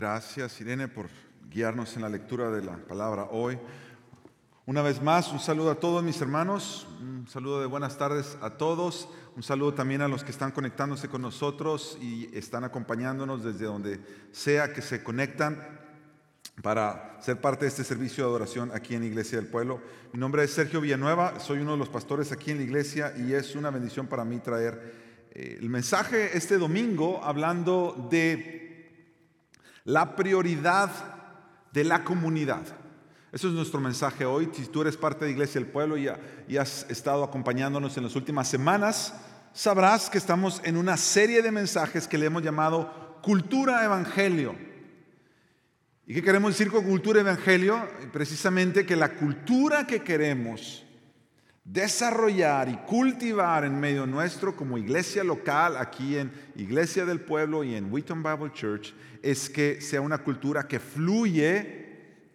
Gracias, Irene, por guiarnos en la lectura de la palabra hoy. Una vez más, un saludo a todos mis hermanos, un saludo de buenas tardes a todos, un saludo también a los que están conectándose con nosotros y están acompañándonos desde donde sea que se conectan para ser parte de este servicio de adoración aquí en Iglesia del Pueblo. Mi nombre es Sergio Villanueva, soy uno de los pastores aquí en la iglesia y es una bendición para mí traer eh, el mensaje este domingo hablando de la prioridad de la comunidad. Eso es nuestro mensaje hoy. Si tú eres parte de Iglesia del Pueblo y, has estado acompañándonos en las últimas semanas, sabrás que estamos en una serie de mensajes que le hemos llamado Cultura Evangelio. ¿Y qué queremos decir con cultura evangelio? Precisamente que la cultura que queremos desarrollar y cultivar en medio nuestro como iglesia local, aquí en Iglesia del Pueblo y en Wheaton Bible Church, es que sea una cultura que fluye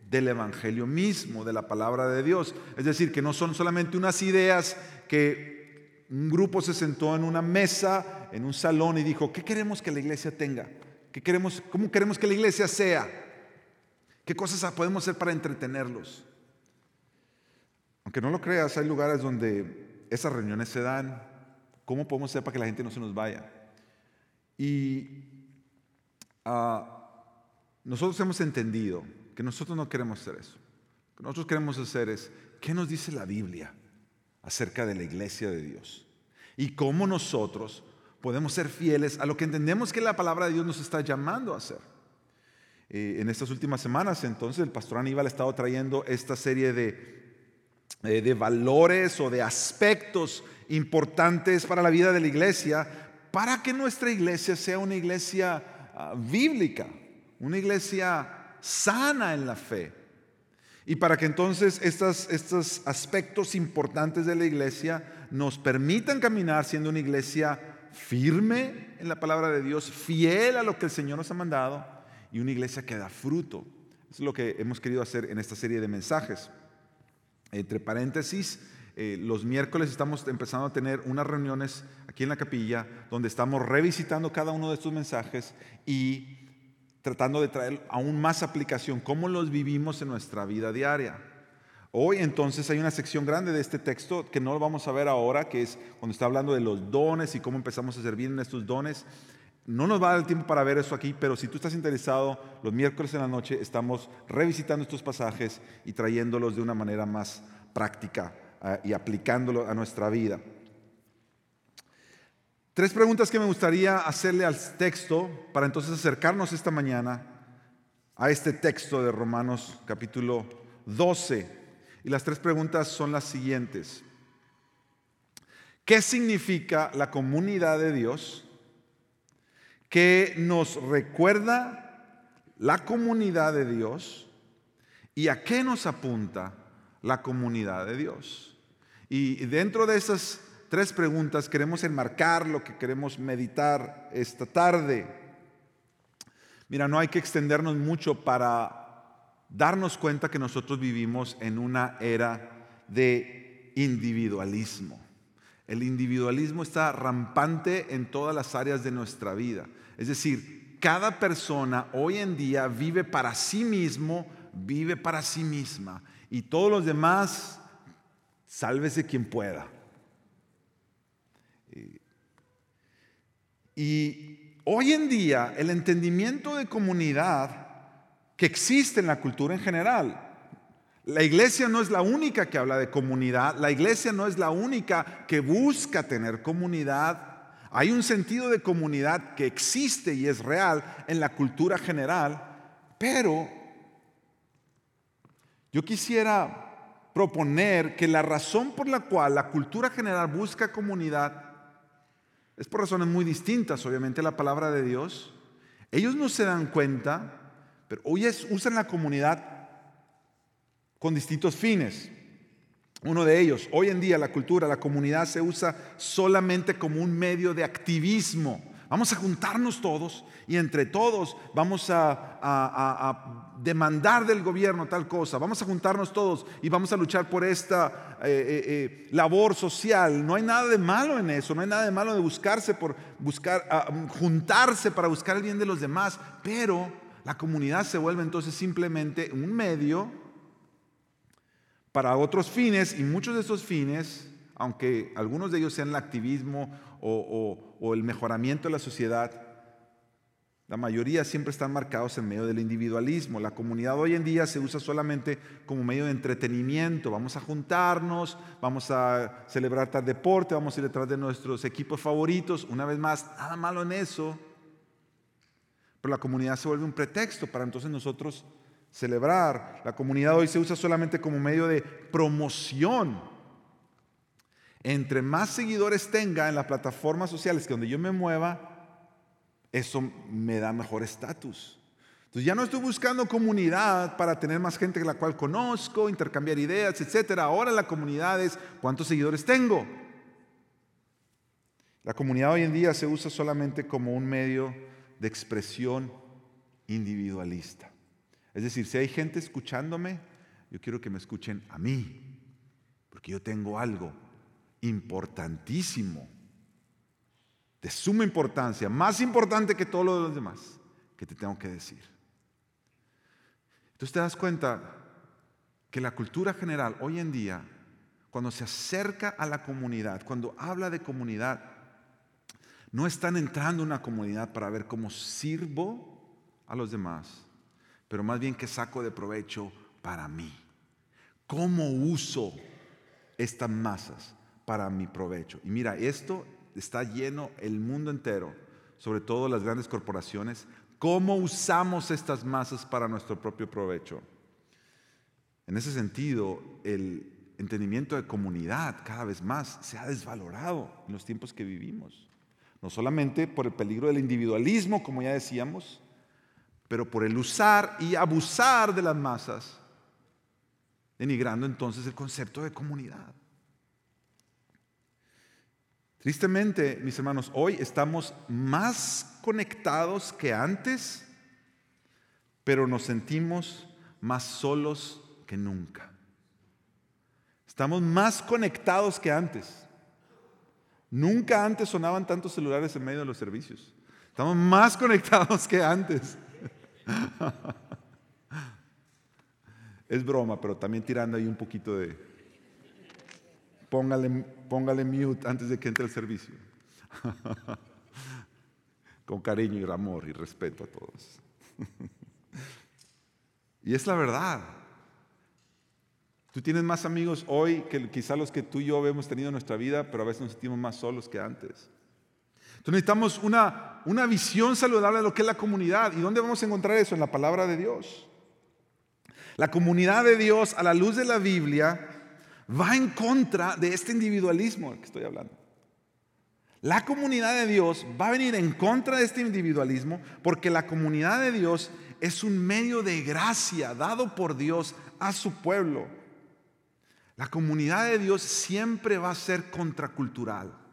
del Evangelio mismo, de la palabra de Dios. Es decir, que no son solamente unas ideas que un grupo se sentó en una mesa, en un salón y dijo, ¿qué queremos que la iglesia tenga? ¿Qué queremos, ¿Cómo queremos que la iglesia sea? ¿Qué cosas podemos hacer para entretenerlos? Aunque no lo creas, hay lugares donde esas reuniones se dan. ¿Cómo podemos hacer para que la gente no se nos vaya? Y ah, nosotros hemos entendido que nosotros no queremos hacer eso. Que nosotros queremos hacer es, ¿qué nos dice la Biblia acerca de la iglesia de Dios? Y cómo nosotros podemos ser fieles a lo que entendemos que la palabra de Dios nos está llamando a hacer. Eh, en estas últimas semanas. Entonces el pastor Aníbal ha estado trayendo esta serie de, eh, de valores o de aspectos importantes para la vida de la iglesia, para que nuestra iglesia sea una iglesia ah, bíblica, una iglesia sana en la fe. Y para que entonces estos, estos aspectos importantes de la iglesia nos permitan caminar siendo una iglesia firme en la palabra de Dios, fiel a lo que el Señor nos ha mandado y una iglesia que da fruto. Es lo que hemos querido hacer en esta serie de mensajes. Entre paréntesis, eh, los miércoles estamos empezando a tener unas reuniones aquí en la capilla donde estamos revisitando cada uno de estos mensajes y tratando de traer aún más aplicación, cómo los vivimos en nuestra vida diaria. Hoy entonces hay una sección grande de este texto que no lo vamos a ver ahora, que es cuando está hablando de los dones y cómo empezamos a servir en estos dones. No nos va a dar el tiempo para ver eso aquí, pero si tú estás interesado, los miércoles en la noche estamos revisitando estos pasajes y trayéndolos de una manera más práctica ah, y aplicándolo a nuestra vida. Tres preguntas que me gustaría hacerle al texto para entonces acercarnos esta mañana a este texto de Romanos capítulo 12. Y las tres preguntas son las siguientes. ¿Qué significa la comunidad de Dios? Que nos recuerda la comunidad de Dios y a qué nos apunta la comunidad de Dios. Y dentro de esas tres preguntas queremos enmarcar lo que queremos meditar esta tarde. Mira, no hay que extendernos mucho para darnos cuenta que nosotros vivimos en una era de individualismo. El individualismo está rampante en todas las áreas de nuestra vida. Es decir, cada persona hoy en día vive para sí mismo, vive para sí misma. Y todos los demás, sálvese quien pueda. Y hoy en día el entendimiento de comunidad que existe en la cultura en general, la iglesia no es la única que habla de comunidad, la iglesia no es la única que busca tener comunidad, hay un sentido de comunidad que existe y es real en la cultura general, pero yo quisiera proponer que la razón por la cual la cultura general busca comunidad es por razones muy distintas, obviamente la palabra de Dios. Ellos no se dan cuenta, pero hoy usan la comunidad con distintos fines. Uno de ellos, hoy en día la cultura, la comunidad se usa solamente como un medio de activismo. Vamos a juntarnos todos y entre todos vamos a, demandar del gobierno tal cosa. Vamos a juntarnos todos y vamos a luchar por esta eh, eh, eh, labor social. No hay nada de malo en eso, no hay nada de malo de buscarse por buscar, juntarse para buscar el bien de los demás, pero la comunidad se vuelve entonces simplemente un medio para otros fines y muchos de esos fines, aunque algunos de ellos sean el activismo o, el mejoramiento de la sociedad, la mayoría siempre están marcados en medio del individualismo. La comunidad hoy en día se usa solamente como medio de entretenimiento. Vamos a juntarnos, vamos a celebrar tal deporte, vamos a ir detrás de nuestros equipos favoritos. Una vez más, nada malo en eso. Pero la comunidad se vuelve un pretexto para entonces nosotros celebrar. La comunidad hoy se usa solamente como medio de promoción. Entre más seguidores tenga en las plataformas sociales que donde yo me mueva, eso me da mejor estatus. Entonces ya no estoy buscando comunidad para tener más gente que la cual conozco, intercambiar ideas, etc. Ahora la comunidad es cuántos seguidores tengo. La comunidad hoy en día se usa solamente como un medio de expresión individualista. Es decir, si hay gente escuchándome, yo quiero que me escuchen a mí, porque yo tengo algo importantísimo de suma importancia, más importante que todo lo de los demás, que te tengo que decir. Entonces te das cuenta que la cultura general hoy en día, cuando se acerca a la comunidad, cuando habla de comunidad, no están entrando en una comunidad para ver cómo sirvo a los demás, pero más bien que saco de provecho para mí. ¿Cómo uso estas masas para mi provecho? Y mira, esto está lleno el mundo entero, sobre todo las grandes corporaciones, cómo usamos estas masas para nuestro propio provecho. En ese sentido, el entendimiento de comunidad cada vez más se ha desvalorado en los tiempos que vivimos. No solamente por el peligro del individualismo, como ya decíamos, pero por el usar y abusar de las masas, denigrando entonces el concepto de comunidad. Tristemente, mis hermanos, hoy estamos más conectados que antes, pero nos sentimos más solos que nunca. Estamos más conectados que antes. Nunca antes sonaban tantos celulares en medio de los servicios. Estamos más conectados que antes. Es broma, pero también tirando ahí un poquito de, póngale, póngale mute antes de que entre el servicio. Con cariño y amor y respeto a todos. y es la verdad. Tú tienes más amigos hoy que quizá los que tú y yo hemos tenido en nuestra vida, pero a veces nos sentimos más solos que antes. Entonces necesitamos una, una visión saludable de lo que es la comunidad. ¿Y dónde vamos a encontrar eso? En la palabra de Dios. La comunidad de Dios a la luz de la Biblia va en contra de este individualismo del que estoy hablando. La comunidad de Dios va a venir en contra de este individualismo porque la comunidad de Dios es un medio de gracia dado por Dios a su pueblo. La comunidad de Dios siempre va a ser contracultural.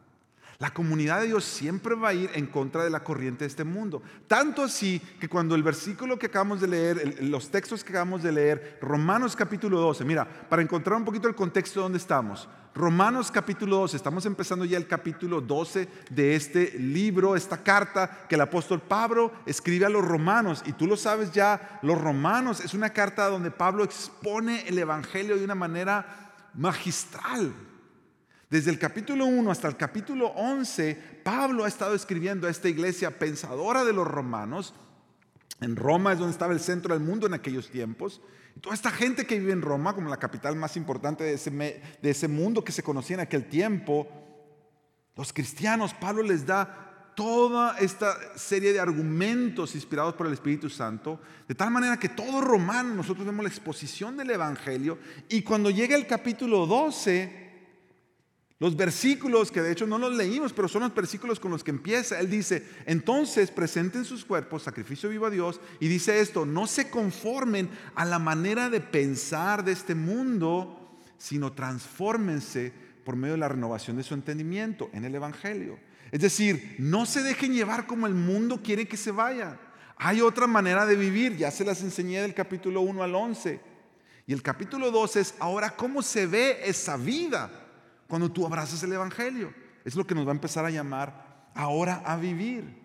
La comunidad de Dios siempre va a ir en contra de la corriente de este mundo. Tanto así que cuando el versículo que acabamos de leer, los textos que acabamos de leer, Romanos capítulo 12, mira, para encontrar un poquito el contexto de donde estamos. Romanos capítulo 12, estamos empezando ya el capítulo 12 de este libro, esta carta que el apóstol Pablo escribe a los romanos. Y tú lo sabes ya, los romanos es una carta donde Pablo expone el Evangelio de una manera magistral. Desde el capítulo 1 hasta el capítulo 11, Pablo ha estado escribiendo a esta iglesia pensadora de los romanos. En Roma es donde estaba el centro del mundo en aquellos tiempos. Toda esta gente que vive en Roma, como la capital más importante de ese, de ese mundo que se conocía en aquel tiempo, los cristianos, Pablo les da toda esta serie de argumentos inspirados por el Espíritu Santo, de tal manera que todo romano, nosotros vemos la exposición del Evangelio, y cuando llega el capítulo 12, los versículos que de hecho no los leímos, pero son los versículos con los que empieza. Él dice, entonces presenten sus cuerpos, sacrificio vivo a Dios, y dice esto, no se conformen a la manera de pensar de este mundo, sino transfórmense por medio de la renovación de su entendimiento en el Evangelio. Es decir, no se dejen llevar como el mundo quiere que se vaya. Hay otra manera de vivir, ya se las enseñé del capítulo 1 al 11. Y el capítulo 12 es ahora cómo se ve esa vida cuando tú abrazas el Evangelio. Es lo que nos va a empezar a llamar ahora a vivir.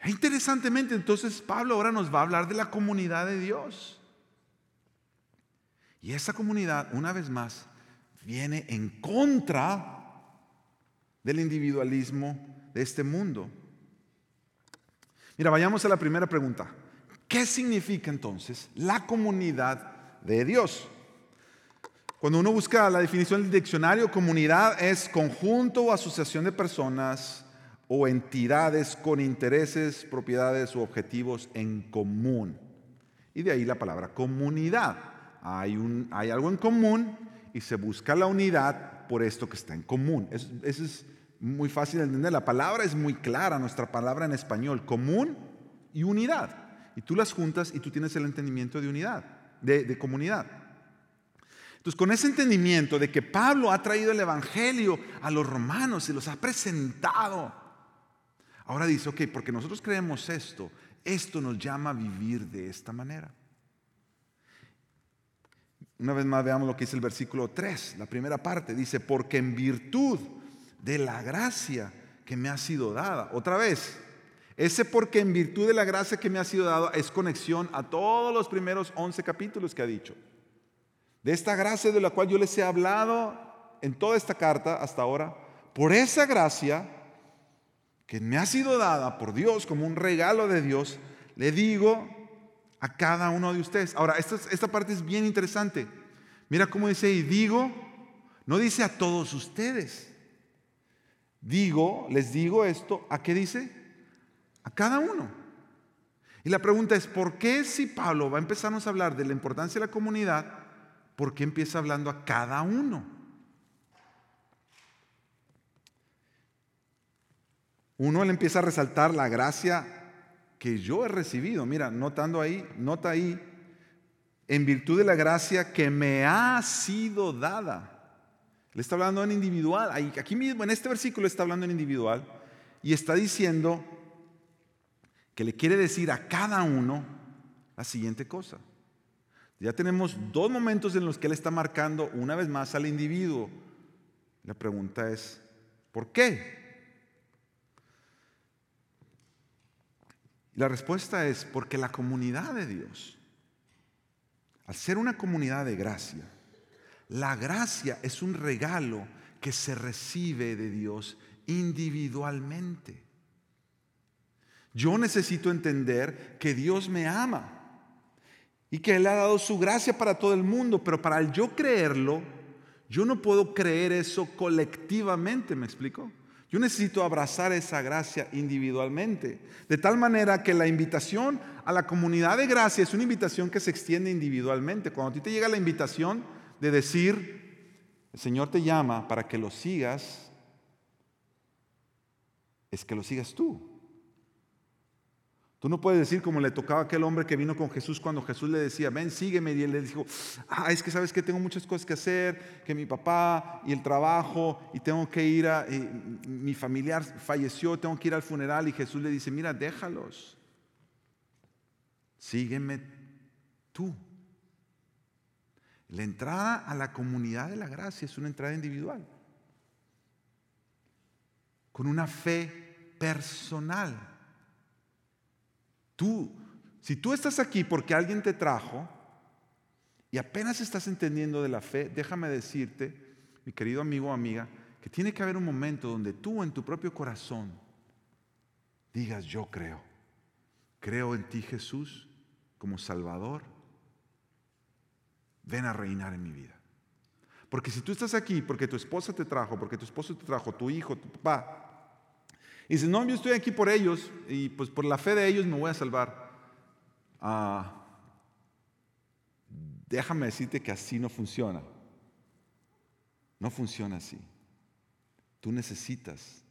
E interesantemente, entonces Pablo ahora nos va a hablar de la comunidad de Dios. Y esa comunidad, una vez más, viene en contra del individualismo de este mundo. Mira, vayamos a la primera pregunta. ¿Qué significa entonces la comunidad de Dios? Cuando uno busca la definición del diccionario, comunidad es conjunto o asociación de personas o entidades con intereses, propiedades u objetivos en común. Y de ahí la palabra comunidad. Hay, algo en común y se busca la unidad por esto que está en común. Eso, es muy fácil de entender. La palabra es muy clara, nuestra palabra en español, común y unidad. Y tú las juntas y tú tienes el entendimiento de unidad, de comunidad. Entonces, con ese entendimiento de que Pablo ha traído el Evangelio a los romanos y los ha presentado, ahora dice, ok, porque nosotros creemos esto, esto nos llama a vivir de esta manera. Una vez más veamos lo que dice el versículo 3, la primera parte, dice, porque en virtud de la gracia que me ha sido dada, otra vez, ese porque en virtud de la gracia que me ha sido dada es conexión a todos los primeros 11 capítulos que ha dicho de esta gracia de la cual yo les he hablado en toda esta carta hasta ahora, por esa gracia que me ha sido dada por Dios como un regalo de Dios, le digo a cada uno de ustedes. Ahora, esta, esta parte es bien interesante. Mira cómo dice, y digo, no dice a todos ustedes. Digo, les digo esto, ¿a qué dice? A cada uno. Y la pregunta es, ¿por qué si Pablo va a empezarnos a hablar de la importancia de la comunidad, ¿por qué empieza hablando a cada uno? Uno le empieza a resaltar la gracia que yo he recibido. Mira, notando ahí, nota ahí, en virtud de la gracia que me ha sido dada. Le está hablando en individual. Aquí mismo, en este versículo está hablando en individual y está diciendo que le quiere decir a cada uno la siguiente cosa. Ya tenemos dos momentos en los que Él está marcando una vez más al individuo. La pregunta es, ¿por qué? La respuesta es porque la comunidad de Dios, al ser una comunidad de gracia, la gracia es un regalo que se recibe de Dios individualmente. Yo necesito entender que Dios me ama y que Él ha dado su gracia para todo el mundo, pero para yo creerlo, yo no puedo creer eso colectivamente, ¿me explico? Yo necesito abrazar esa gracia individualmente, de tal manera que la invitación a la comunidad de gracia es una invitación que se extiende individualmente. Cuando a ti te llega la invitación de decir, el Señor te llama para que lo sigas, es que lo sigas tú. Tú no puedes decir como le tocaba a aquel hombre que vino con Jesús cuando Jesús le decía, ven, sígueme. Y él le dijo, ah, es que sabes que tengo muchas cosas que hacer, que mi papá y el trabajo, y tengo que ir a, mi familiar falleció, tengo que ir al funeral. Y Jesús le dice, mira, déjalos. Sígueme tú. La entrada a la comunidad de la gracia es una entrada individual, con una fe personal. Tú, si tú estás aquí porque alguien te trajo y apenas estás entendiendo de la fe, déjame decirte, mi querido amigo o amiga, que tiene que haber un momento donde tú en tu propio corazón digas, yo creo, creo en ti Jesús como Salvador, ven a reinar en mi vida. Porque si tú estás aquí porque tu esposa te trajo, porque tu esposo te trajo, tu hijo, tu papá, y dice, no, yo estoy aquí por ellos y pues por la fe de ellos me voy a salvar. Ah, déjame decirte que así no funciona. No funciona así. Tú necesitas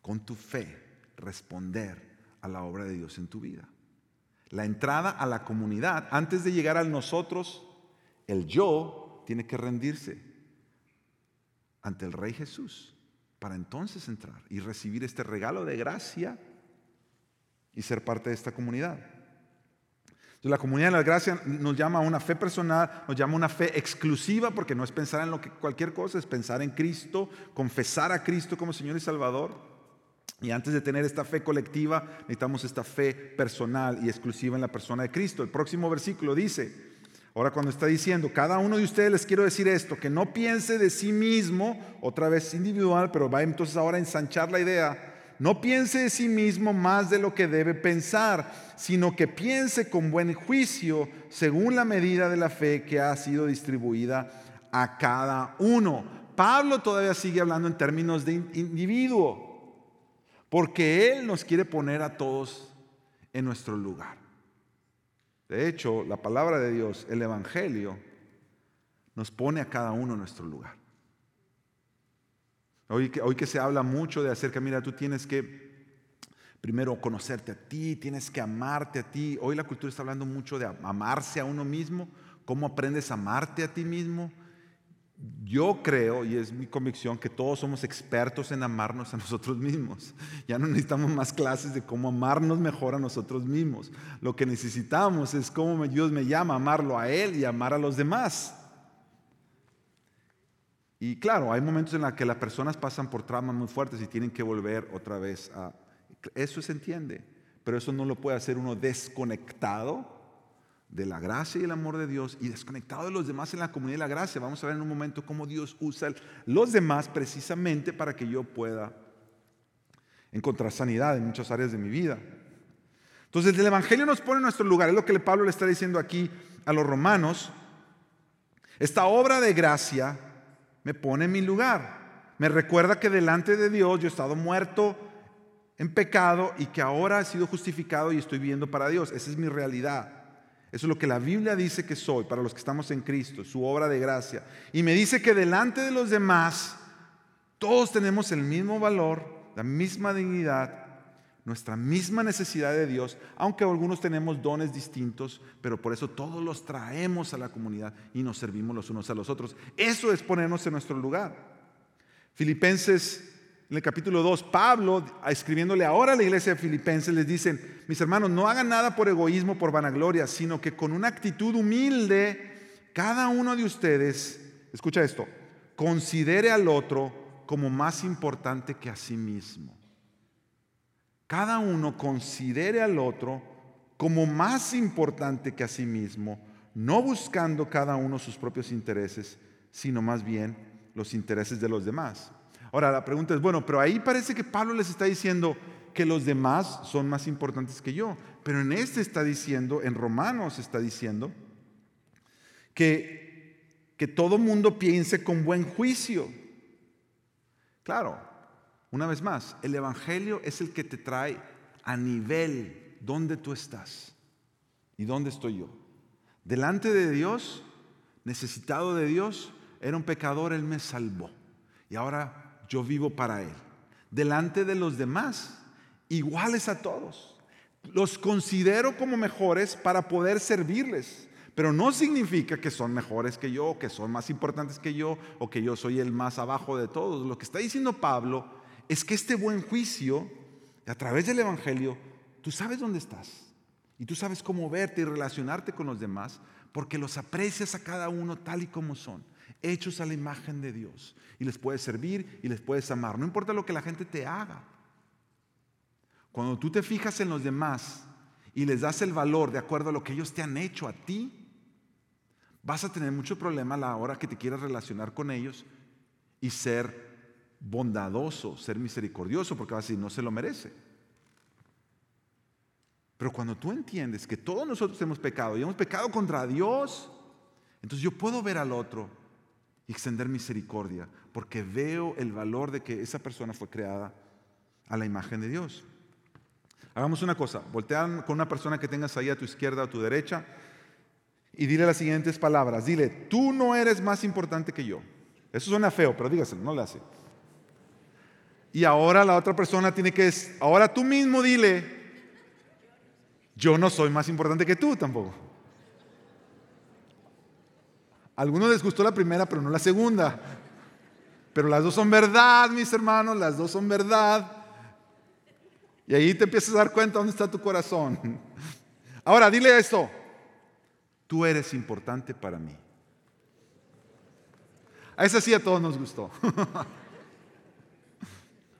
con tu fe responder a la obra de Dios en tu vida. La entrada a la comunidad, antes de llegar al nosotros, el yo tiene que rendirse ante el Rey Jesús para entonces entrar y recibir este regalo de gracia y ser parte de esta comunidad. La comunidad de la gracia nos llama a una fe personal, nos llama a una fe exclusiva, porque no es pensar en lo que cualquier cosa, es pensar en Cristo, confesar a Cristo como Señor y Salvador. Y antes de tener esta fe colectiva, necesitamos esta fe personal y exclusiva en la persona de Cristo. El próximo versículo dice, ahora cuando está diciendo, cada uno de ustedes les quiero decir esto, que no piense de sí mismo, otra vez individual, pero va entonces ahora a ensanchar la idea, no piense de sí mismo más de lo que debe pensar, sino que piense con buen juicio según la medida de la fe que ha sido distribuida a cada uno. Pablo todavía sigue hablando en términos de individuo, porque él nos quiere poner a todos en nuestro lugar. De hecho, la palabra de Dios, el Evangelio, nos pone a cada uno en nuestro lugar. Hoy que, hoy que se habla mucho de acerca, mira, tú tienes que primero conocerte a ti, tienes que amarte a ti. Hoy la cultura está hablando mucho de amarse a uno mismo, cómo aprendes a amarte a ti mismo. Yo creo, y es mi convicción, que todos somos expertos en amarnos a nosotros mismos. Ya no necesitamos más clases de cómo amarnos mejor a nosotros mismos. Lo que necesitamos es cómo Dios me llama amarlo a Él y amar a los demás. Y claro, hay momentos en los que las personas pasan por traumas muy fuertes y tienen que volver otra vez a... Eso se entiende, pero eso no lo puede hacer uno desconectado de la gracia y el amor de Dios y desconectado de los demás en la comunidad de la gracia. Vamos a ver en un momento cómo Dios usa los demás precisamente para que yo pueda encontrar sanidad en muchas áreas de mi vida. Entonces el Evangelio nos pone en nuestro lugar, es lo que Pablo le está diciendo aquí a los romanos. Esta obra de gracia me pone en mi lugar. Me recuerda que delante de Dios yo he estado muerto en pecado y que ahora he sido justificado y estoy viviendo para Dios. Esa es mi realidad. Eso es lo que la Biblia dice que soy para los que estamos en Cristo, su obra de gracia. Y me dice que delante de los demás todos tenemos el mismo valor, la misma dignidad, nuestra misma necesidad de Dios, aunque algunos tenemos dones distintos, pero por eso todos los traemos a la comunidad y nos servimos los unos a los otros. Eso es ponernos en nuestro lugar. Filipenses, en el capítulo 2, Pablo, escribiéndole ahora a la iglesia de Filipenses, les dicen, mis hermanos, no hagan nada por egoísmo, por vanagloria, sino que con una actitud humilde, cada uno de ustedes, escucha esto, considere al otro como más importante que a sí mismo cada uno considere al otro como más importante que a sí mismo, no buscando cada uno sus propios intereses, sino más bien los intereses de los demás. Ahora la pregunta es, bueno, pero ahí parece que Pablo les está diciendo que los demás son más importantes que yo, pero en este está diciendo, en Romanos está diciendo, que, que todo mundo piense con buen juicio. Claro, una vez más, el Evangelio es el que te trae a nivel donde tú estás y dónde estoy yo. Delante de Dios, necesitado de Dios, era un pecador, Él me salvó. Y ahora yo vivo para Él. Delante de los demás, iguales a todos. Los considero como mejores para poder servirles. Pero no significa que son mejores que yo, que son más importantes que yo, o que yo soy el más abajo de todos. Lo que está diciendo Pablo es que este buen juicio, a través del Evangelio, tú sabes dónde estás y tú sabes cómo verte y relacionarte con los demás, porque los aprecias a cada uno tal y como son, hechos a la imagen de Dios, y les puedes servir y les puedes amar, no importa lo que la gente te haga. Cuando tú te fijas en los demás y les das el valor de acuerdo a lo que ellos te han hecho a ti, vas a tener mucho problema a la hora que te quieras relacionar con ellos y ser bondadoso, ser misericordioso, porque va a decir, no se lo merece. Pero cuando tú entiendes que todos nosotros hemos pecado y hemos pecado contra Dios, entonces yo puedo ver al otro y extender misericordia, porque veo el valor de que esa persona fue creada a la imagen de Dios. Hagamos una cosa, voltean con una persona que tengas ahí a tu izquierda o a tu derecha y dile las siguientes palabras. Dile, tú no eres más importante que yo. Eso suena feo, pero dígaselo, no le hace. Y ahora la otra persona tiene que, ahora tú mismo dile, yo no soy más importante que tú tampoco. Algunos les gustó la primera, pero no la segunda. Pero las dos son verdad, mis hermanos, las dos son verdad. Y ahí te empiezas a dar cuenta dónde está tu corazón. Ahora, dile esto. Tú eres importante para mí. A esa sí a todos nos gustó.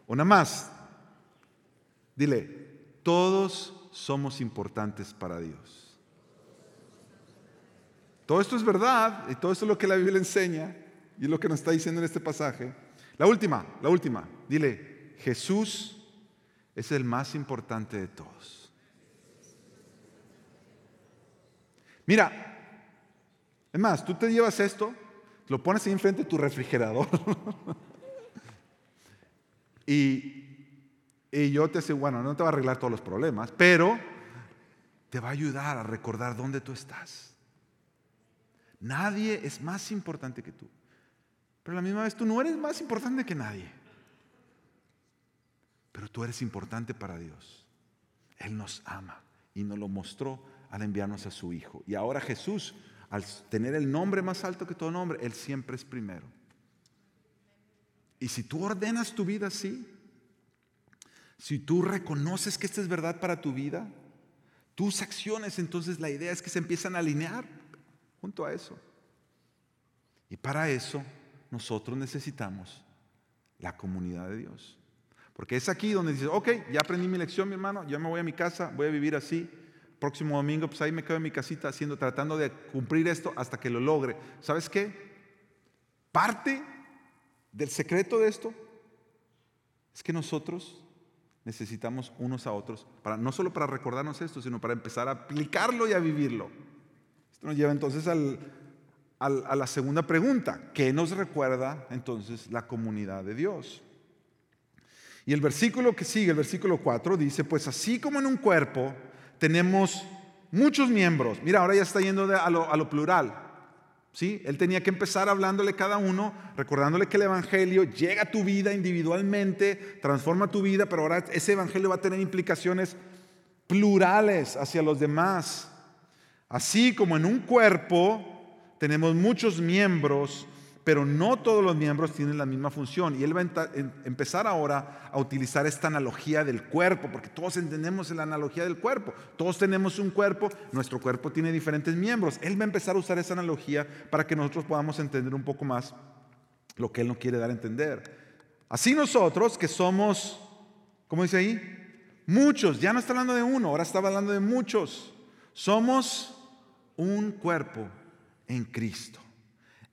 Una más. Dile, todos somos importantes para Dios. Todo esto es verdad y todo esto es lo que la Biblia enseña y es lo que nos está diciendo en este pasaje. La última, la última. Dile, Jesús es el más importante de todos. Mira, es más, tú te llevas esto, lo pones ahí enfrente de tu refrigerador y, y yo te digo, bueno, no te va a arreglar todos los problemas, pero te va a ayudar a recordar dónde tú estás. Nadie es más importante que tú. Pero a la misma vez tú no eres más importante que nadie. Pero tú eres importante para Dios. Él nos ama y nos lo mostró al enviarnos a su Hijo. Y ahora Jesús, al tener el nombre más alto que todo nombre, Él siempre es primero. Y si tú ordenas tu vida así, si tú reconoces que esta es verdad para tu vida, tus acciones, entonces la idea es que se empiezan a alinear junto a eso. Y para eso nosotros necesitamos la comunidad de Dios. Porque es aquí donde dices, ok, ya aprendí mi lección, mi hermano, ya me voy a mi casa, voy a vivir así. Próximo domingo, pues ahí me quedo en mi casita haciendo, tratando de cumplir esto hasta que lo logre. ¿Sabes qué? Parte del secreto de esto es que nosotros necesitamos unos a otros, para, no solo para recordarnos esto, sino para empezar a aplicarlo y a vivirlo. Esto nos lleva entonces al, a la segunda pregunta, ¿qué nos recuerda entonces la comunidad de Dios? Y el versículo que sigue, el versículo 4, dice, pues así como en un cuerpo tenemos muchos miembros, mira, ahora ya está yendo a, lo, a lo plural, ¿Sí? Él tenía que empezar hablándole cada uno, recordándole que el Evangelio llega a tu vida individualmente, transforma tu vida, pero ahora ese Evangelio va a tener implicaciones plurales hacia los demás. Así como en un cuerpo tenemos muchos miembros, pero no todos los miembros tienen la misma función. Y él va a empezar ahora a utilizar esta analogía del cuerpo, porque todos entendemos la analogía del cuerpo. Todos tenemos un cuerpo, nuestro cuerpo tiene diferentes miembros. Él va a empezar a usar esa analogía para que nosotros podamos entender un poco más lo que él nos quiere dar a entender. Así nosotros, que somos, ¿cómo dice ahí? Muchos, ya no está hablando de uno, ahora está hablando de muchos. Somos un cuerpo en Cristo.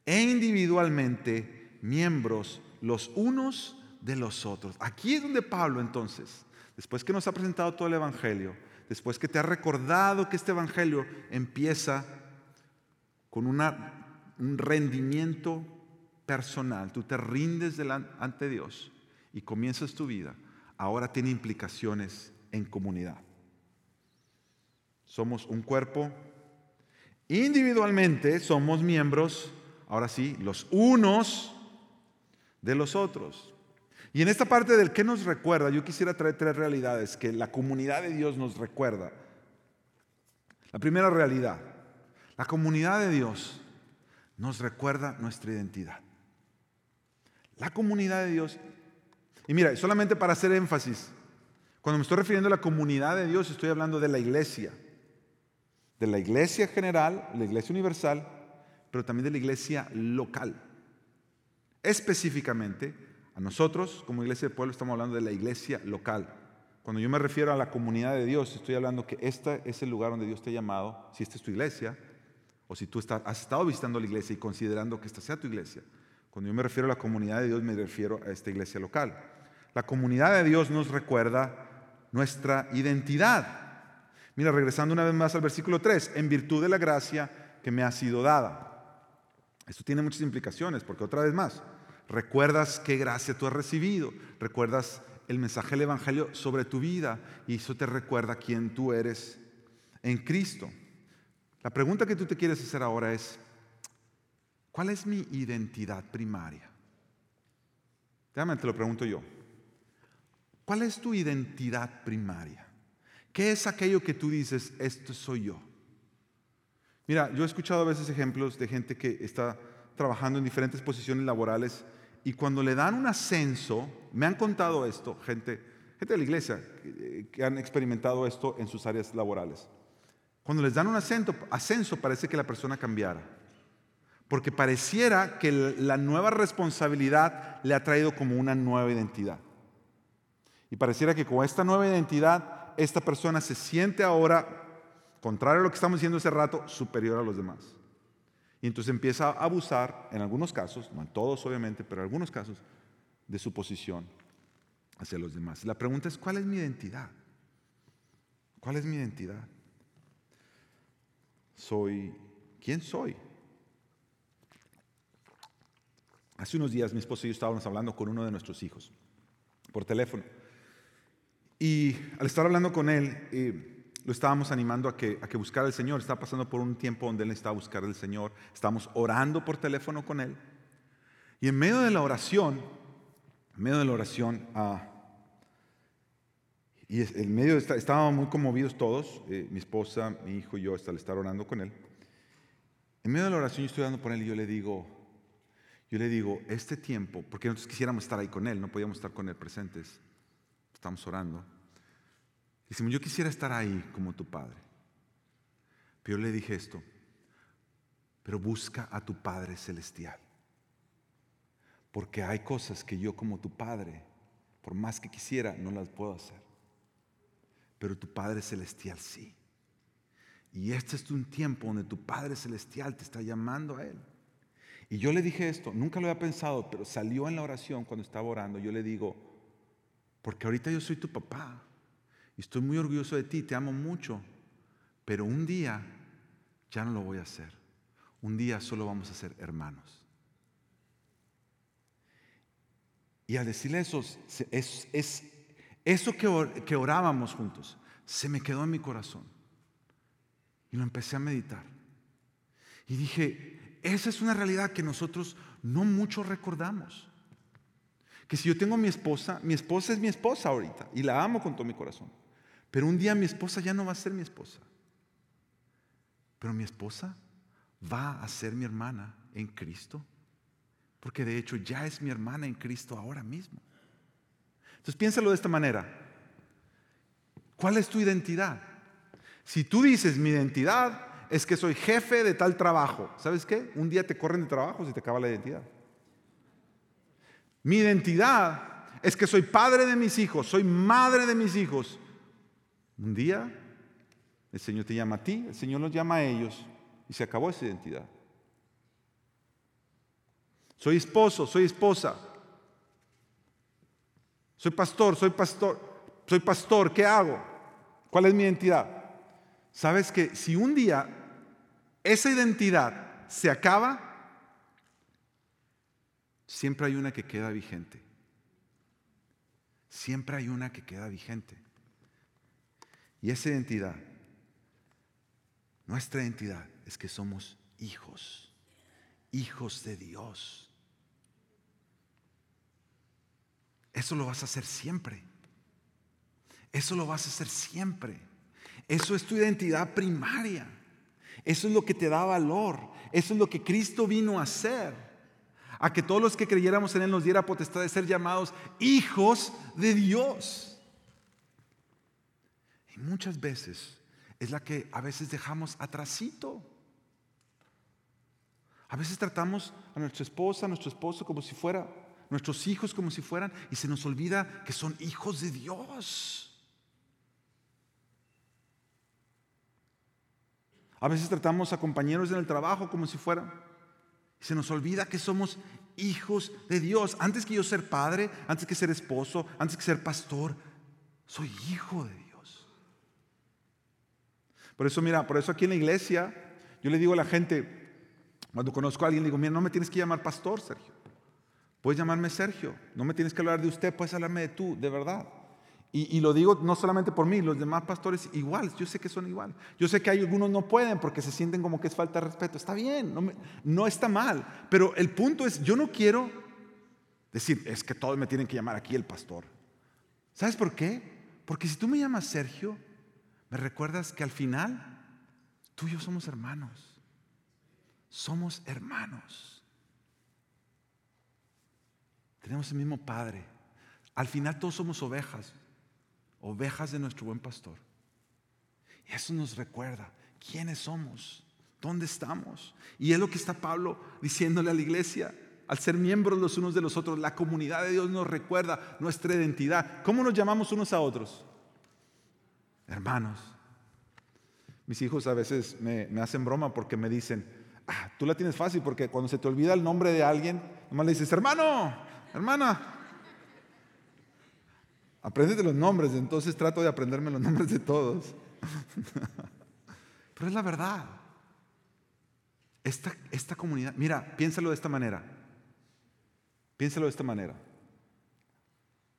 E individualmente miembros los unos de los otros. Aquí es donde Pablo entonces, después que nos ha presentado todo el Evangelio, después que te ha recordado que este Evangelio empieza con un rendimiento personal, tú te rindes ante Dios y comienzas tu vida, ahora tiene implicaciones en comunidad. Somos un cuerpo Individualmente somos miembros, ahora sí, los unos de los otros. Y en esta parte del que nos recuerda, yo quisiera traer tres realidades que la comunidad de Dios nos recuerda. La primera realidad, la comunidad de Dios nos recuerda nuestra identidad. La comunidad de Dios. Y mira, solamente para hacer énfasis, cuando me estoy refiriendo a la comunidad de Dios, estoy hablando de la iglesia de la iglesia general, la iglesia universal, pero también de la iglesia local. Específicamente, a nosotros como iglesia del pueblo estamos hablando de la iglesia local. Cuando yo me refiero a la comunidad de Dios, estoy hablando que este es el lugar donde Dios te ha llamado, si esta es tu iglesia, o si tú has estado visitando la iglesia y considerando que esta sea tu iglesia. Cuando yo me refiero a la comunidad de Dios, me refiero a esta iglesia local. La comunidad de Dios nos recuerda nuestra identidad. Mira, regresando una vez más al versículo 3, en virtud de la gracia que me ha sido dada. Esto tiene muchas implicaciones, porque otra vez más, recuerdas qué gracia tú has recibido, recuerdas el mensaje del Evangelio sobre tu vida y eso te recuerda quién tú eres en Cristo. La pregunta que tú te quieres hacer ahora es, ¿cuál es mi identidad primaria? Déjame, te lo pregunto yo. ¿Cuál es tu identidad primaria? ¿Qué es aquello que tú dices, esto soy yo? Mira, yo he escuchado a veces ejemplos de gente que está trabajando en diferentes posiciones laborales y cuando le dan un ascenso, me han contado esto, gente, gente de la iglesia que, han experimentado esto en sus áreas laborales. Cuando les dan un ascenso, ascenso parece que la persona cambiara, porque pareciera que la nueva responsabilidad le ha traído como una nueva identidad. Y pareciera que con esta nueva identidad, esta persona se siente ahora, contrario a lo que estamos diciendo hace rato, superior a los demás. Y entonces empieza a abusar, en algunos casos, no en todos obviamente, pero en algunos casos, de su posición hacia los demás. La pregunta es, ¿cuál es mi identidad? ¿Cuál es mi identidad? Soy, ¿quién soy? Hace unos días mi esposo y yo estábamos hablando con uno de nuestros hijos por teléfono. Y al estar hablando con él, eh, lo estábamos animando a que, a que buscara al Señor. Estaba pasando por un tiempo donde él necesitaba buscar al Señor. Estábamos orando por teléfono con él. Y en medio de la oración, en medio de la oración, ah, y en medio estábamos muy conmovidos todos, eh, mi esposa, mi hijo y yo, hasta al estar orando con él. En medio de la oración yo estoy orando por él y yo le digo, yo le digo, este tiempo, porque nosotros quisiéramos estar ahí con él, no podíamos estar con él presentes, estamos orando. Decimos, yo quisiera estar ahí como tu padre. Pero yo le dije esto, pero busca a tu Padre Celestial. Porque hay cosas que yo como tu Padre, por más que quisiera, no las puedo hacer. Pero tu Padre Celestial sí. Y este es un tiempo donde tu Padre Celestial te está llamando a Él. Y yo le dije esto, nunca lo había pensado, pero salió en la oración cuando estaba orando. Yo le digo, porque ahorita yo soy tu papá. Estoy muy orgulloso de ti, te amo mucho. Pero un día ya no lo voy a hacer. Un día solo vamos a ser hermanos. Y al decirle eso, es, es eso que, que orábamos juntos, se me quedó en mi corazón. Y lo empecé a meditar. Y dije, esa es una realidad que nosotros no mucho recordamos. Que si yo tengo a mi esposa, mi esposa es mi esposa ahorita y la amo con todo mi corazón. Pero un día mi esposa ya no va a ser mi esposa. Pero mi esposa va a ser mi hermana en Cristo. Porque de hecho ya es mi hermana en Cristo ahora mismo. Entonces piénsalo de esta manera. ¿Cuál es tu identidad? Si tú dices mi identidad es que soy jefe de tal trabajo, ¿sabes qué? Un día te corren de trabajo si te acaba la identidad. Mi identidad es que soy padre de mis hijos, soy madre de mis hijos. Un día el Señor te llama a ti, el Señor los llama a ellos y se acabó esa identidad. Soy esposo, soy esposa. Soy pastor, soy pastor, soy pastor, ¿qué hago? ¿Cuál es mi identidad? Sabes que si un día esa identidad se acaba, siempre hay una que queda vigente. Siempre hay una que queda vigente. Y esa identidad, nuestra identidad, es que somos hijos, hijos de Dios. Eso lo vas a hacer siempre. Eso lo vas a hacer siempre. Eso es tu identidad primaria. Eso es lo que te da valor. Eso es lo que Cristo vino a hacer. A que todos los que creyéramos en Él nos diera potestad de ser llamados hijos de Dios. Y muchas veces es la que a veces dejamos atrasito. A veces tratamos a nuestra esposa, a nuestro esposo como si fuera, nuestros hijos como si fueran, y se nos olvida que son hijos de Dios. A veces tratamos a compañeros en el trabajo como si fueran, y se nos olvida que somos hijos de Dios. Antes que yo ser padre, antes que ser esposo, antes que ser pastor, soy hijo de Dios. Por eso, mira, por eso aquí en la iglesia, yo le digo a la gente, cuando conozco a alguien, digo, mira, no me tienes que llamar pastor, Sergio. Puedes llamarme Sergio. No me tienes que hablar de usted, puedes hablarme de tú, de verdad. Y, lo digo no solamente por mí, los demás pastores igual, yo sé que son igual. Yo sé que hay algunos no pueden porque se sienten como que es falta de respeto. Está bien, no, no está mal. Pero el punto es, yo no quiero decir, es que todos me tienen que llamar aquí el pastor. ¿Sabes por qué? Porque si tú me llamas Sergio, ¿Me recuerdas que al final tú y yo somos hermanos? Somos hermanos. Tenemos el mismo Padre. Al final todos somos ovejas, ovejas de nuestro buen pastor. Y eso nos recuerda quiénes somos, dónde estamos. Y es lo que está Pablo diciéndole a la iglesia. al ser miembros los unos de los otros. La comunidad de Dios nos recuerda nuestra identidad. ¿Cómo nos llamamos unos a otros? Hermanos. Mis hijos a veces me, hacen broma porque me dicen, ah, tú la tienes fácil porque cuando se te olvida el nombre de alguien, nomás le dices, hermano, hermana. Apréndete los nombres, entonces trato de aprenderme los nombres de todos. Pero es la verdad. Esta, esta comunidad, mira, piénsalo de esta manera. Piénsalo de esta manera.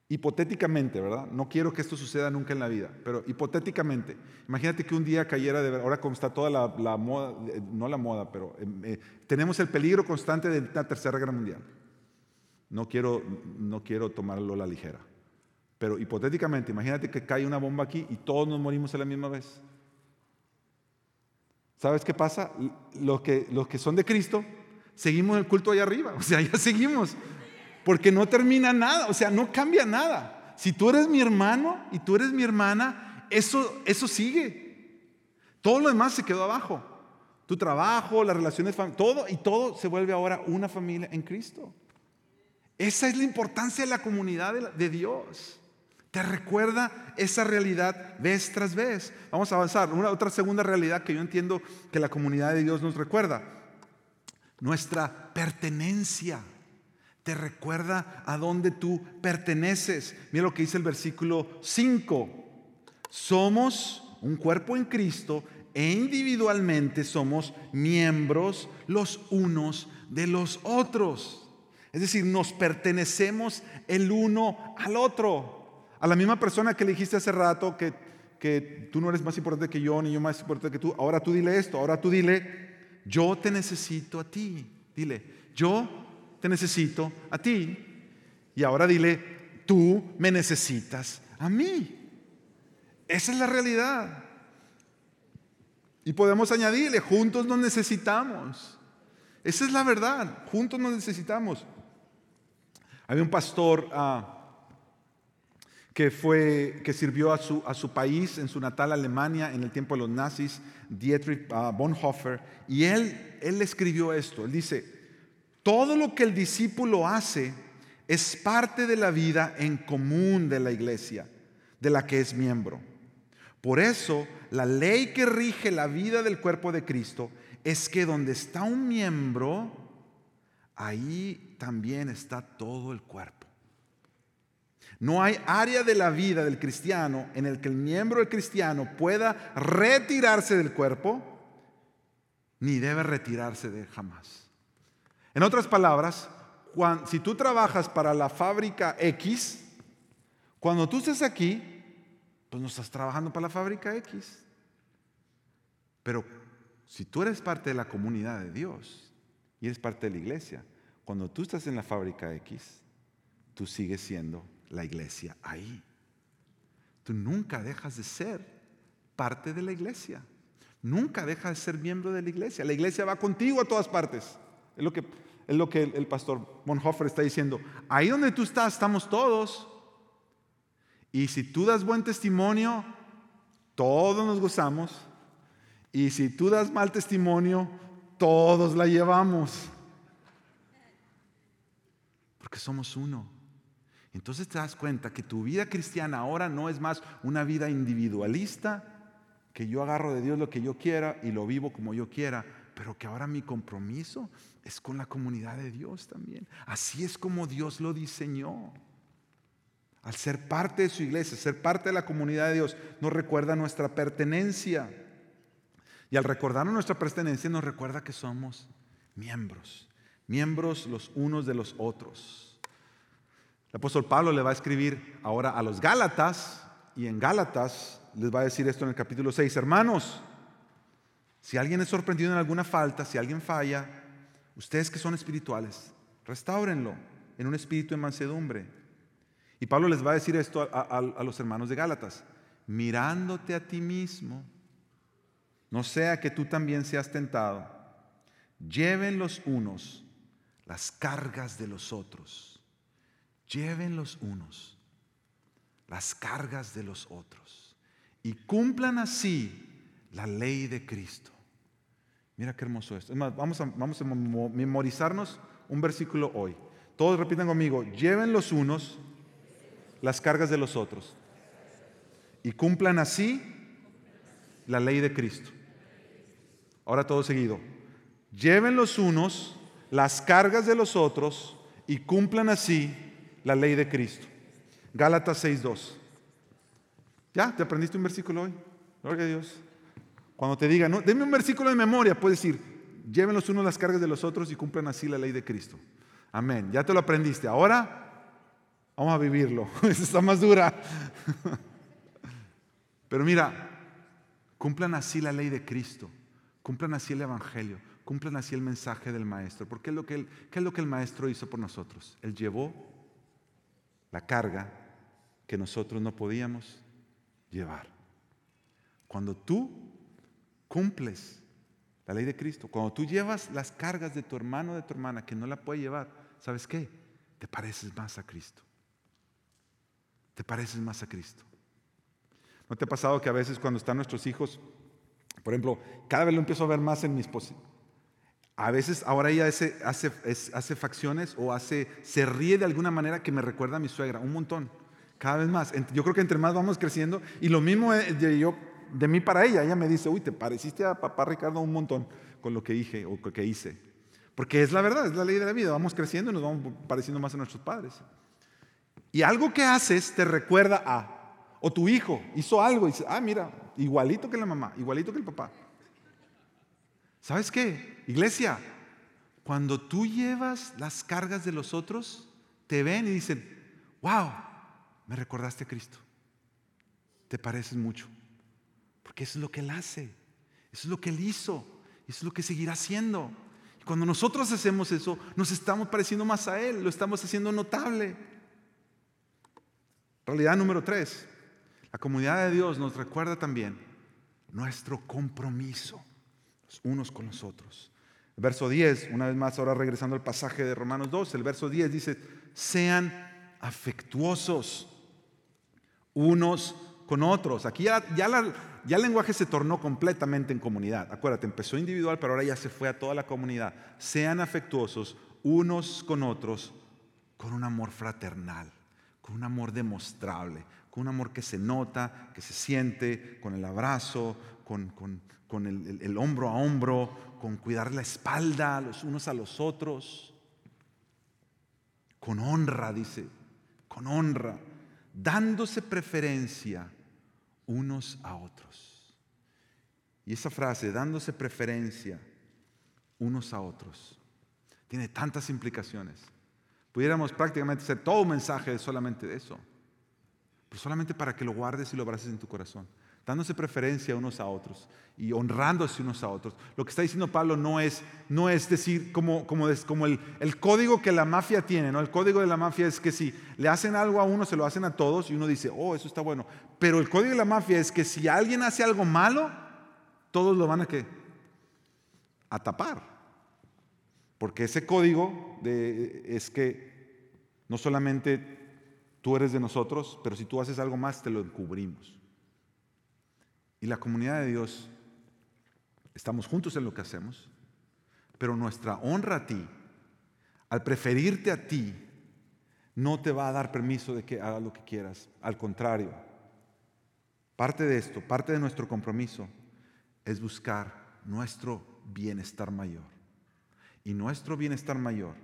Hipotéticamente, ¿verdad? No quiero que esto suceda nunca en la vida, pero hipotéticamente, imagínate que un día cayera de ahora como está toda la, moda, eh, no la moda, pero eh, tenemos el peligro constante de la Tercera Guerra Mundial. No quiero, no quiero tomarlo a la ligera, pero hipotéticamente, imagínate que cae una bomba aquí y todos nos morimos a la misma vez. ¿Sabes qué pasa? Los que, los que son de Cristo, seguimos el culto allá arriba, o sea, ya seguimos porque no termina nada, o sea, no cambia nada. Si tú eres mi hermano y tú eres mi hermana, eso, eso sigue. Todo lo demás se quedó abajo. Tu trabajo, las relaciones, todo y todo se vuelve ahora una familia en Cristo. Esa es la importancia de la comunidad de, de Dios. Te recuerda esa realidad vez tras vez. Vamos a avanzar. Una otra segunda realidad que yo entiendo que la comunidad de Dios nos recuerda. Nuestra pertenencia te recuerda a dónde tú perteneces. Mira lo que dice el versículo 5. Somos un cuerpo en Cristo e individualmente somos miembros los unos de los otros. Es decir, nos pertenecemos el uno al otro. A la misma persona que le dijiste hace rato que, que tú no eres más importante que yo, ni yo más importante que tú. Ahora tú dile esto, ahora tú dile, yo te necesito a ti. Dile, yo te necesito a ti. Y ahora dile, tú me necesitas a mí. Esa es la realidad. Y podemos añadirle, juntos nos necesitamos. Esa es la verdad, juntos nos necesitamos. Había un pastor ah, que, fue, que sirvió a su, a su, país en su natal Alemania en el tiempo de los nazis, Dietrich ah, Bonhoeffer, y él, él escribió esto. Él dice, todo lo que el discípulo hace es parte de la vida en común de la iglesia, de la que es miembro. Por eso, la ley que rige la vida del cuerpo de Cristo es que donde está un miembro, ahí también está todo el cuerpo. No hay área de la vida del cristiano en el que el miembro del cristiano pueda retirarse del cuerpo, ni debe retirarse de jamás. En otras palabras, si tú trabajas para la fábrica X, cuando tú estés aquí, pues no estás trabajando para la fábrica X. Pero si tú eres parte de la comunidad de Dios y eres parte de la iglesia, cuando tú estás en la fábrica X, tú sigues siendo la iglesia ahí. Tú nunca dejas de ser parte de la iglesia. Nunca dejas de ser miembro de la iglesia. La iglesia va contigo a todas partes. Es lo que el, pastor Bonhoeffer está diciendo. Ahí donde tú estás, estamos todos. Y si tú das buen testimonio, todos nos gozamos. Y si tú das mal testimonio, todos la llevamos. Porque somos uno. Entonces te das cuenta que tu vida cristiana ahora no es más una vida individualista, que yo agarro de Dios lo que yo quiera y lo vivo como yo quiera, pero que ahora mi compromiso es con la comunidad de Dios también. Así es como Dios lo diseñó. Al ser parte de su iglesia, ser parte de la comunidad de Dios, nos recuerda nuestra pertenencia. Y al recordarnos nuestra pertenencia, nos recuerda que somos miembros, miembros los unos de los otros. El apóstol Pablo le va a escribir ahora a los Gálatas, y en Gálatas les va a decir esto en el capítulo 6, hermanos, si alguien es sorprendido en alguna falta, si alguien falla, ustedes que son espirituales, restáurenlo en un espíritu de mansedumbre. Y Pablo les va a decir esto a, los hermanos de Gálatas, mirándote a ti mismo, no sea que tú también seas tentado. Lleven los unos las cargas de los otros. Lleven los unos las cargas de los otros. Y cumplan así la ley de Cristo. Mira qué hermoso esto. vamos a, vamos a memorizarnos un versículo hoy. Todos repitan conmigo, lleven los unos las cargas de los otros y cumplan así la ley de Cristo. Ahora todo seguido. Lleven los unos las cargas de los otros y cumplan así la ley de Cristo. Gálatas 6.2. ¿Ya? ¿Te aprendiste un versículo hoy? Gloria a Dios. Cuando te diga, no, denme un versículo de memoria, puedes decir, lleven los unos las cargas de los otros y cumplan así la ley de Cristo. Amén. Ya te lo aprendiste. Ahora vamos a vivirlo. Está más dura. Pero mira, cumplan así la ley de Cristo. Cumplan así el Evangelio. Cumplan así el mensaje del Maestro. Porque es lo que ¿qué es lo que el Maestro hizo por nosotros? Él llevó la carga que nosotros no podíamos llevar. Cuando tú cumples la ley de Cristo, cuando tú llevas las cargas de tu hermano o de tu hermana que no la puede llevar, ¿sabes qué? Te pareces más a Cristo. Te pareces más a Cristo. ¿No te ha pasado que a veces cuando están nuestros hijos, por ejemplo, cada vez lo empiezo a ver más en mis a veces ahora ella hace, hace, facciones o hace, se ríe de alguna manera que me recuerda a mi suegra, un montón, cada vez más. Yo creo que entre más vamos creciendo, y lo mismo de, yo, de mí para ella, ella me dice, uy, te pareciste a papá Ricardo un montón con lo que dije o que hice. Porque es la verdad, es la ley de la vida, vamos creciendo y nos vamos pareciendo más a nuestros padres. Y algo que haces te recuerda a, o tu hijo hizo algo y dice, ah, mira, igualito que la mamá, igualito que el papá. ¿Sabes qué? Iglesia, cuando tú llevas las cargas de los otros, te ven y dicen, wow, me recordaste a Cristo. Te pareces mucho. Porque es lo que Él hace. Es lo que Él hizo. Es lo que seguirá haciendo. Y cuando nosotros hacemos eso, nos estamos pareciendo más a Él. Lo estamos haciendo notable. Realidad número tres. La comunidad de Dios nos recuerda también nuestro compromiso los unos con los otros. Verso 10, una vez más, ahora regresando al pasaje de Romanos 2, el verso 10 dice, sean afectuosos unos con otros. Aquí ya, el lenguaje se tornó completamente en comunidad. Acuérdate, empezó individual, pero ahora ya se fue a toda la comunidad. Sean afectuosos unos con otros con un amor fraternal, con un amor demostrable, con un amor que se nota, que se siente, con el abrazo, con, el, hombro a hombro, con cuidar la espalda los unos a los otros, con honra, dice, con honra, dándose preferencia unos a otros. Y esa frase, dándose preferencia unos a otros, tiene tantas implicaciones. Pudiéramos prácticamente hacer todo un mensaje solamente de eso solamente para que lo guardes y lo abraces en tu corazón, dándose preferencia unos a otros y honrándose unos a otros. Lo que está diciendo Pablo no es, no es decir como, como, el, el, código que la mafia tiene, ¿no? El código de la mafia es que si le hacen algo a uno, se lo hacen a todos y uno dice, oh, eso está bueno. Pero el código de la mafia es que si alguien hace algo malo, todos lo van a qué? A tapar. Porque ese código de, es que no solamente Tú eres de nosotros, pero si tú haces algo más, te lo encubrimos. Y la comunidad de Dios, estamos juntos en lo que hacemos, pero nuestra honra a ti, al preferirte a ti, no te va a dar permiso de que hagas lo que quieras. Al contrario, parte de esto, parte de nuestro compromiso es buscar nuestro bienestar mayor. Y nuestro bienestar mayor,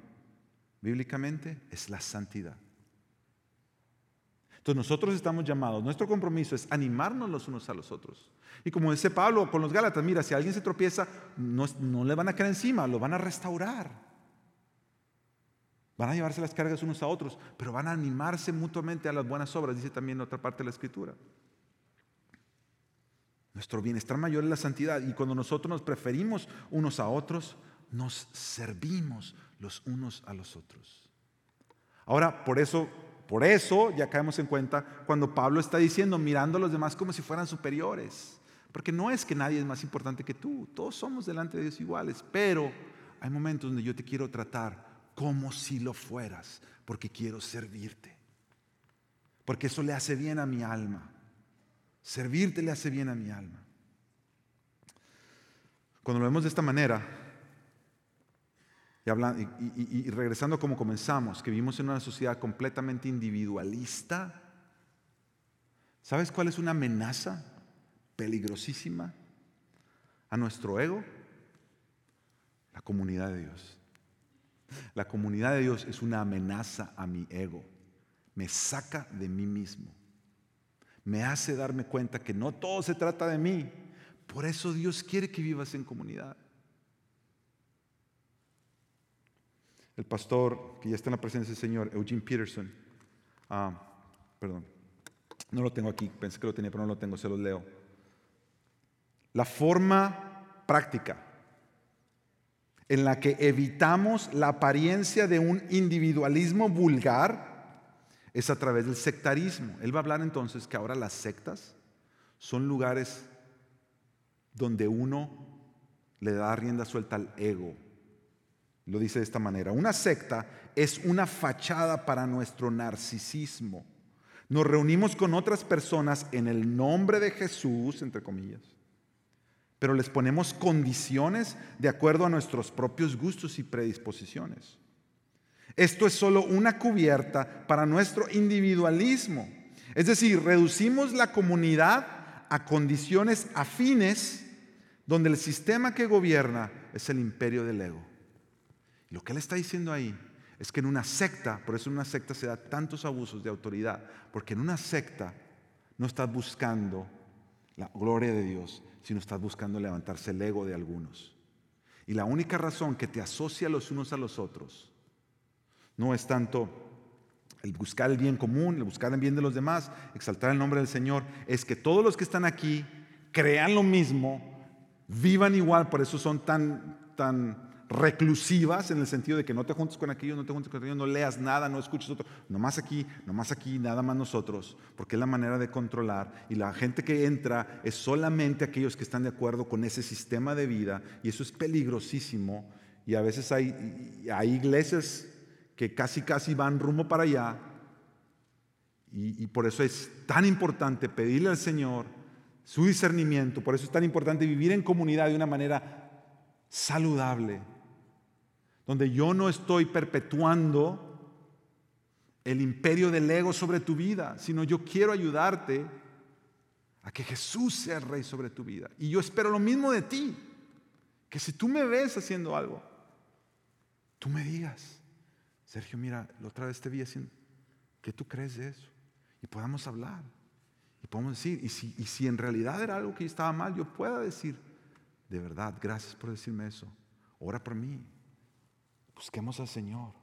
bíblicamente, es la santidad. Entonces nosotros estamos llamados, nuestro compromiso es animarnos los unos a los otros. Y como dice Pablo con los Gálatas, mira, si alguien se tropieza, no, le van a caer encima, lo van a restaurar. Van a llevarse las cargas unos a otros, pero van a animarse mutuamente a las buenas obras, dice también otra parte de la escritura. Nuestro bienestar mayor es la santidad y cuando nosotros nos preferimos unos a otros, nos servimos los unos a los otros. Ahora, por eso por eso ya caemos en cuenta cuando Pablo está diciendo, mirando a los demás como si fueran superiores. Porque no es que nadie es más importante que tú, todos somos delante de Dios iguales, pero hay momentos donde yo te quiero tratar como si lo fueras, porque quiero servirte. Porque eso le hace bien a mi alma. Servirte le hace bien a mi alma. Cuando lo vemos de esta manera, y, regresando como comenzamos, que vivimos en una sociedad completamente individualista, ¿sabes cuál es una amenaza peligrosísima a nuestro ego? La comunidad de Dios. La comunidad de Dios es una amenaza a mi ego. Me saca de mí mismo. Me hace darme cuenta que no todo se trata de mí. Por eso Dios quiere que vivas en comunidad. El pastor que ya está en la presencia del Señor, Eugene Peterson, ah, perdón, no lo tengo aquí, pensé que lo tenía, pero no lo tengo, se los leo. La forma práctica en la que evitamos la apariencia de un individualismo vulgar es a través del sectarismo. Él va a hablar entonces que ahora las sectas son lugares donde uno le da rienda suelta al ego. Lo dice de esta manera. Una secta es una fachada para nuestro narcisismo. Nos reunimos con otras personas en el nombre de Jesús, entre comillas pero les ponemos condiciones de acuerdo a nuestros propios gustos y predisposiciones. Esto es solo una cubierta para nuestro individualismo. Es decir, reducimos la comunidad a condiciones afines donde el sistema que gobierna es el imperio del ego. Lo que él está diciendo ahí es que en una secta, por eso en una secta se da tantos abusos de autoridad, porque en una secta no estás buscando la gloria de Dios, sino estás buscando levantarse el ego de algunos. Y la única razón que te asocia los unos a los otros no es tanto el buscar el bien común, el buscar el bien de los demás, exaltar el nombre del Señor, es que todos los que están aquí crean lo mismo, vivan igual, por eso son tan, tan reclusivas en el sentido de que no te juntes con aquellos, no te juntes con aquellos, no leas nada, no escuches otro, nomás aquí, nomás aquí, nada más nosotros, porque es la manera de controlar y la gente que entra es solamente aquellos que están de acuerdo con ese sistema de vida y eso es peligrosísimo. Y a veces hay, hay iglesias que casi casi van rumbo para allá y, y por eso es tan importante pedirle al Señor su discernimiento, por eso es tan importante vivir en comunidad de una manera saludable, donde yo no estoy perpetuando el imperio del ego sobre tu vida, sino yo quiero ayudarte a que Jesús sea el rey sobre tu vida. Y yo espero lo mismo de ti, que si tú me ves haciendo algo, tú me digas, Sergio, mira, la otra vez te vi haciendo, ¿qué tú crees de eso? Y podamos hablar. Y podemos decir, y si, y si en realidad era algo que estaba mal, yo pueda decir, de verdad, gracias por decirme eso. Ora por mí. Busquemos al Señor.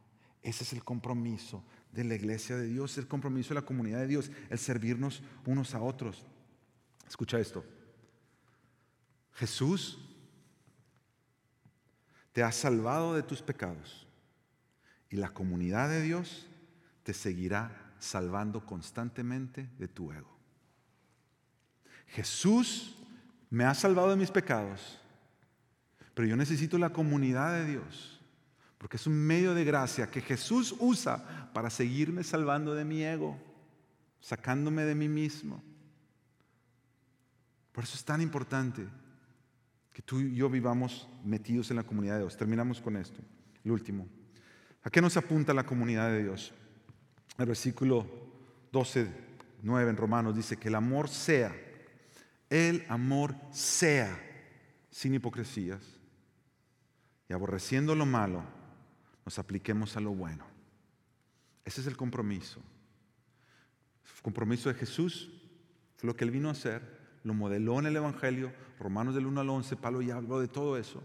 Ese es el compromiso de la iglesia de Dios, el compromiso de la comunidad de Dios, el servirnos unos a otros. Escucha esto. Jesús te ha salvado de tus pecados y la comunidad de Dios te seguirá salvando constantemente de tu ego. Jesús me ha salvado de mis pecados, pero yo necesito la comunidad de Dios porque es un medio de gracia que Jesús usa para seguirme salvando de mi ego, sacándome de mí mismo. Por eso es tan importante que tú y yo vivamos metidos en la comunidad de Dios. Terminamos con esto, el último. ¿A qué nos apunta la comunidad de Dios? El versículo 12, 9 en Romanos dice que el amor sea, el amor sea sin hipocresías y aborreciendo lo malo, nos apliquemos a lo bueno. Ese es el compromiso. El compromiso de Jesús fue lo que Él vino a hacer, lo modeló en el Evangelio, Romanos del 1 al 11, Pablo ya habló de todo eso.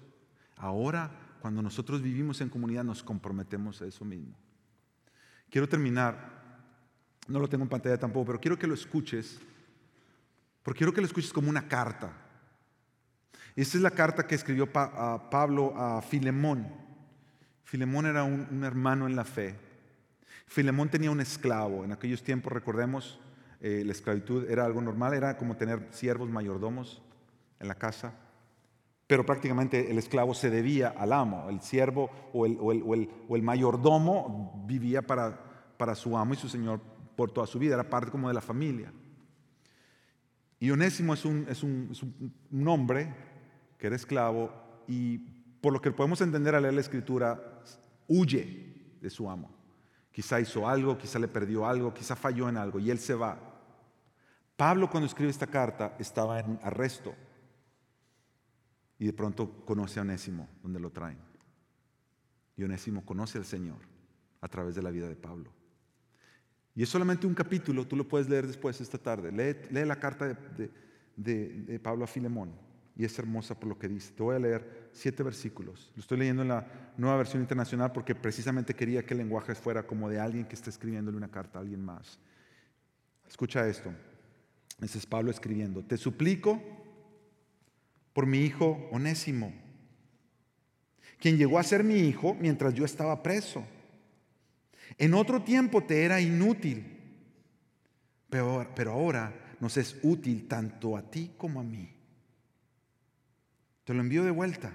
Ahora, cuando nosotros vivimos en comunidad, nos comprometemos a eso mismo. Quiero terminar, no lo tengo en pantalla tampoco, pero quiero que lo escuches, porque quiero que lo escuches como una carta. Esta es la carta que escribió Pablo a Filemón. Filemón era un, hermano en la fe. Filemón tenía un esclavo. En aquellos tiempos, recordemos, eh, la esclavitud era algo normal, era como tener siervos mayordomos en la casa. Pero prácticamente el esclavo se debía al amo. El siervo o el, mayordomo vivía para, para su amo y su señor por toda su vida. Era parte como de la familia. Y es un, es un, es un hombre que era esclavo y por lo que podemos entender al leer la escritura, huye de su amo. Quizá hizo algo, quizá le perdió algo, quizá falló en algo y él se va. Pablo cuando escribe esta carta estaba en arresto y de pronto conoce a Onésimo, donde lo traen. Y Onésimo conoce al Señor a través de la vida de Pablo. Y es solamente un capítulo, tú lo puedes leer después esta tarde. Lee, la carta de, de Pablo a Filemón y es hermosa por lo que dice. Te voy a leer siete versículos. Lo estoy leyendo en la nueva versión internacional porque precisamente quería que el lenguaje fuera como de alguien que está escribiéndole una carta a alguien más. Escucha esto. Es Pablo escribiendo. Te suplico por mi hijo Onésimo, quien llegó a ser mi hijo mientras yo estaba preso. En otro tiempo te era inútil, pero, pero ahora nos es útil tanto a ti como a mí. Te lo envío de vuelta.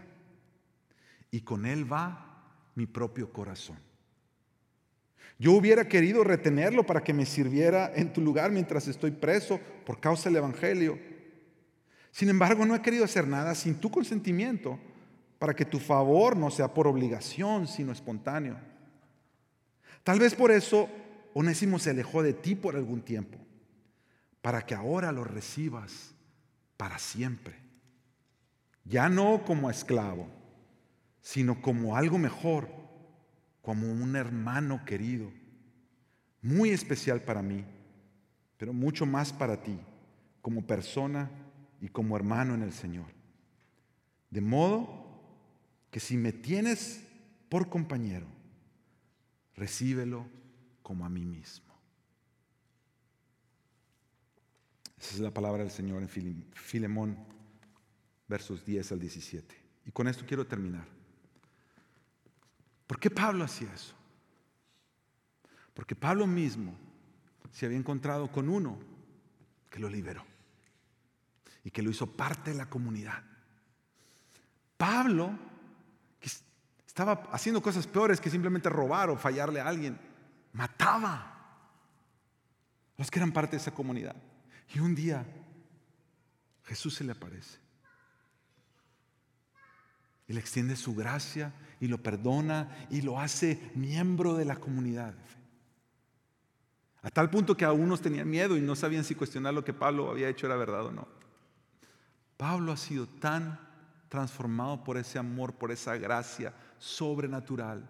Y con él va mi propio corazón. Yo hubiera querido retenerlo para que me sirviera en tu lugar mientras estoy preso por causa del Evangelio. Sin embargo, no he querido hacer nada sin tu consentimiento para que tu favor no sea por obligación, sino espontáneo. Tal vez por eso Onésimo se alejó de ti por algún tiempo, para que ahora lo recibas para siempre ya no como esclavo, sino como algo mejor, como un hermano querido, muy especial para mí, pero mucho más para ti, como persona y como hermano en el Señor. De modo que si me tienes por compañero, recíbelo como a mí mismo. Esa es la palabra del Señor en Filemón versos 10 al 17. Y con esto quiero terminar. ¿Por qué Pablo hacía eso? Porque Pablo mismo se había encontrado con uno que lo liberó y que lo hizo parte de la comunidad. Pablo, que estaba haciendo cosas peores que simplemente robar o fallarle a alguien, mataba los que eran parte de esa comunidad. Y un día Jesús se le aparece y le extiende su gracia y lo perdona y lo hace miembro de la comunidad. A tal punto que algunos tenían miedo y no sabían si cuestionar lo que Pablo había hecho era verdad o no. Pablo ha sido tan transformado por ese amor, por esa gracia sobrenatural,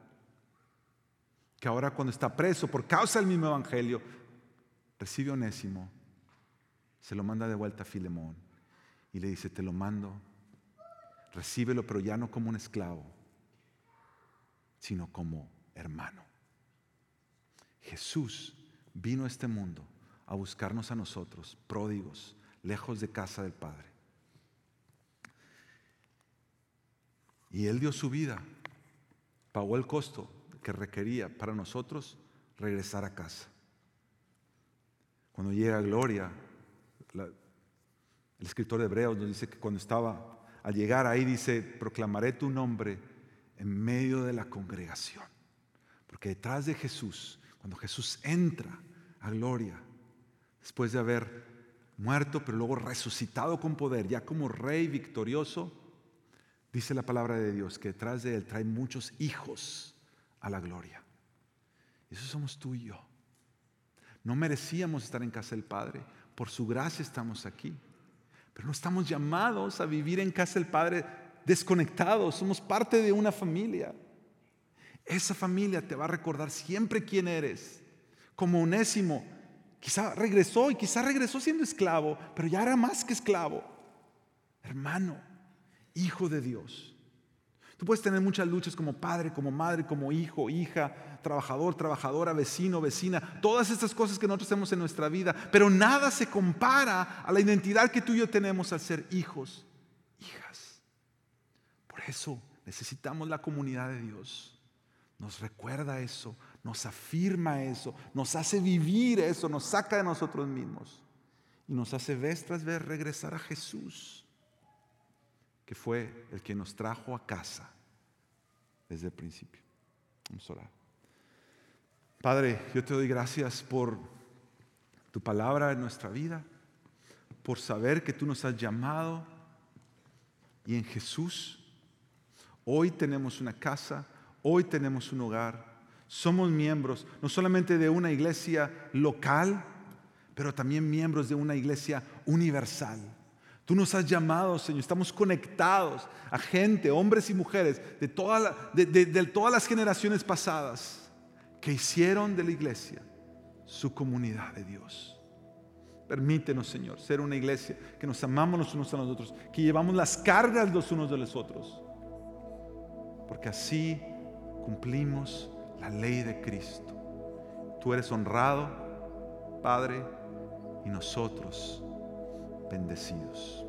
que ahora cuando está preso por causa del mismo evangelio, recibe onésimo, se lo manda de vuelta a Filemón y le dice, te lo mando Recíbelo, pero ya no como un esclavo, sino como hermano. Jesús vino a este mundo a buscarnos a nosotros, pródigos, lejos de casa del Padre. Y Él dio su vida, pagó el costo que requería para nosotros regresar a casa. Cuando llega Gloria, el escritor de Hebreos nos dice que cuando estaba al llegar ahí dice, proclamaré tu nombre en medio de la congregación. Porque detrás de Jesús, cuando Jesús entra a gloria, después de haber muerto, pero luego resucitado con poder, ya como rey victorioso, dice la palabra de Dios que detrás de él trae muchos hijos a la gloria. Eso somos tú y yo. No merecíamos estar en casa del Padre, por su gracia estamos aquí. Pero no estamos llamados a vivir en casa del Padre desconectados, somos parte de una familia. Esa familia te va a recordar siempre quién eres. Como Onésimo, quizá regresó y quizá regresó siendo esclavo, pero ya era más que esclavo. Hermano, hijo de Dios. Tú puedes tener muchas luchas como padre, como madre, como hijo, hija, trabajador, trabajadora, vecino, vecina, todas estas cosas que nosotros tenemos en nuestra vida, pero nada se compara a la identidad que tú y yo tenemos al ser hijos, hijas. Por eso necesitamos la comunidad de Dios. Nos recuerda eso, nos afirma eso, nos hace vivir eso, nos saca de nosotros mismos y nos hace vez tras vez regresar a Jesús que fue el que nos trajo a casa desde el principio. Vamos a orar. Padre, yo te doy gracias por tu palabra en nuestra vida, por saber que tú nos has llamado y en Jesús Hoy tenemos una casa, hoy tenemos un hogar, somos miembros no solamente de una iglesia local, pero también miembros de una iglesia universal. Tú nos has llamado, Señor, estamos conectados a gente, hombres y mujeres de, de todas las generaciones pasadas que hicieron de la iglesia su comunidad de Dios. Permítenos, Señor, ser una iglesia que nos amamos los unos a los otros, que llevamos las cargas los unos de los otros, porque así cumplimos la ley de Cristo. Tú eres honrado, Padre, y nosotros bendecidos.